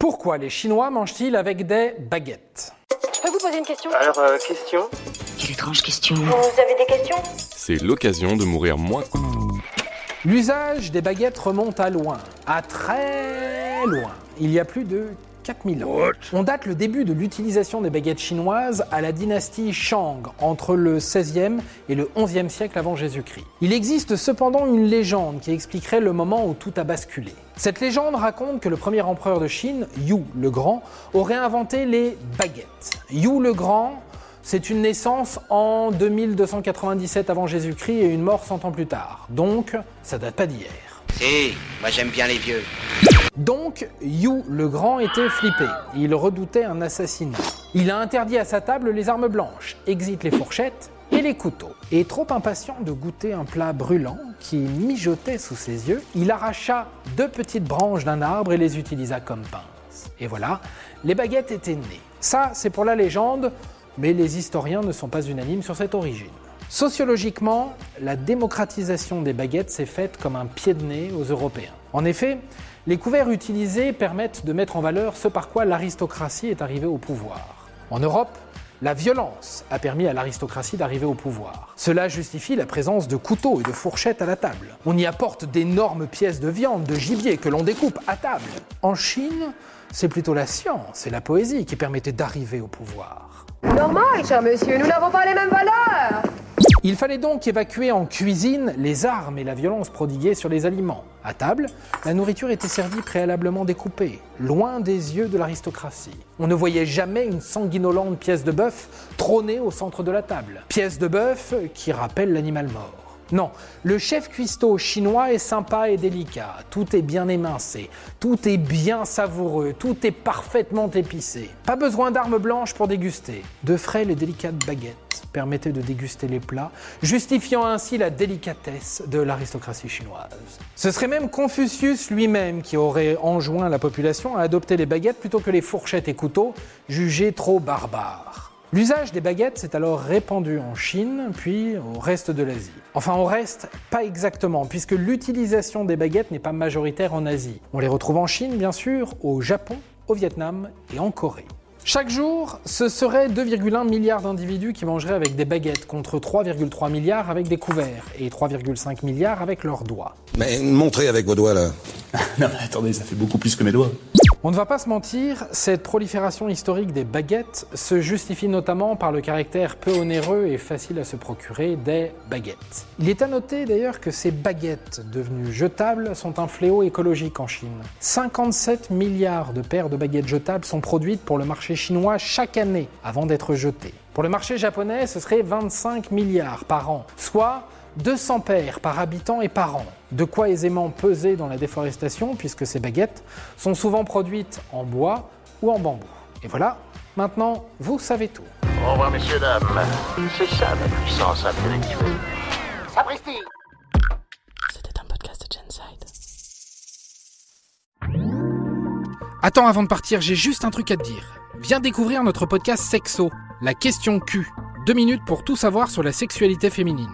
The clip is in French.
Pourquoi les Chinois mangent-ils avec des baguettes? Je peux vous poser une question? Alors, euh, question? Quelle étrange question. Vous avez des questions? C'est l'occasion de mourir moins. L'usage des baguettes remonte à loin, à très loin. Il y a plus de 4000 ans. On date le début de l'utilisation des baguettes chinoises à la dynastie Shang, entre le 16e et le 11e siècle avant Jésus-Christ. Il existe cependant une légende qui expliquerait le moment où tout a basculé. Cette légende raconte que le premier empereur de Chine, Yu le Grand, aurait inventé les baguettes. Yu le Grand, c'est une naissance en 2297 avant Jésus-Christ et une mort 100 ans plus tard. Donc, ça date pas d'hier. Si, moi j'aime bien les vieux. Donc, Yu le Grand était flippé. Il redoutait un assassinat. Il a interdit à sa table les armes blanches, exit les fourchettes et les couteaux. Et trop impatient de goûter un plat brûlant qui mijotait sous ses yeux, il arracha deux petites branches d'un arbre et les utilisa comme pince. Et voilà, les baguettes étaient nées. Ça, c'est pour la légende, mais les historiens ne sont pas unanimes sur cette origine. Sociologiquement, la démocratisation des baguettes s'est faite comme un pied de nez aux Européens. En effet, les couverts utilisés permettent de mettre en valeur ce par quoi l'aristocratie est arrivée au pouvoir. En Europe, la violence a permis à l'aristocratie d'arriver au pouvoir. Cela justifie la présence de couteaux et de fourchettes à la table. On y apporte d'énormes pièces de viande, de gibier que l'on découpe à table. En Chine, c'est plutôt la science et la poésie qui permettaient d'arriver au pouvoir. Normal, cher monsieur, nous n'avons pas les mêmes valeurs Il fallait donc évacuer en cuisine les armes et la violence prodiguées sur les aliments. À table, la nourriture était servie préalablement découpée, loin des yeux de l'aristocratie. On ne voyait jamais une sanguinolente pièce de bœuf trôner au centre de la table. Pièce de bœuf qui rappelle l'animal mort. Non, le chef cuistot chinois est sympa et délicat. Tout est bien émincé, tout est bien savoureux, tout est parfaitement épicé. Pas besoin d'armes blanches pour déguster. De frêles et délicates baguettes permettaient de déguster les plats, justifiant ainsi la délicatesse de l'aristocratie chinoise. Ce serait même Confucius lui-même qui aurait enjoint la population à adopter les baguettes plutôt que les fourchettes et couteaux, jugés trop barbares. L'usage des baguettes s'est alors répandu en Chine, puis au reste de l'Asie. Enfin, au reste, pas exactement, puisque l'utilisation des baguettes n'est pas majoritaire en Asie. On les retrouve en Chine, bien sûr, au Japon, au Vietnam et en Corée. Chaque jour, ce serait 2,1 milliards d'individus qui mangeraient avec des baguettes, contre 3,3 milliards avec des couverts et 3,5 milliards avec leurs doigts. Mais montrez avec vos doigts là. Non mais attendez, ça fait beaucoup plus que mes doigts. On ne va pas se mentir, cette prolifération historique des baguettes se justifie notamment par le caractère peu onéreux et facile à se procurer des baguettes. Il est à noter d'ailleurs que ces baguettes devenues jetables sont un fléau écologique en Chine. 57 milliards de paires de baguettes jetables sont produites pour le marché chinois chaque année avant d'être jetées. Pour le marché japonais, ce serait 25 milliards par an, soit 200 paires par habitant et par an. De quoi aisément peser dans la déforestation puisque ces baguettes sont souvent produites en bois ou en bambou. Et voilà, maintenant vous savez tout. Au revoir messieurs, dames. C'est ça la puissance intellectuelle. Sapristi C'était un podcast de Genside. Attends, avant de partir, j'ai juste un truc à te dire. Viens découvrir notre podcast Sexo, la question Q. Deux minutes pour tout savoir sur la sexualité féminine.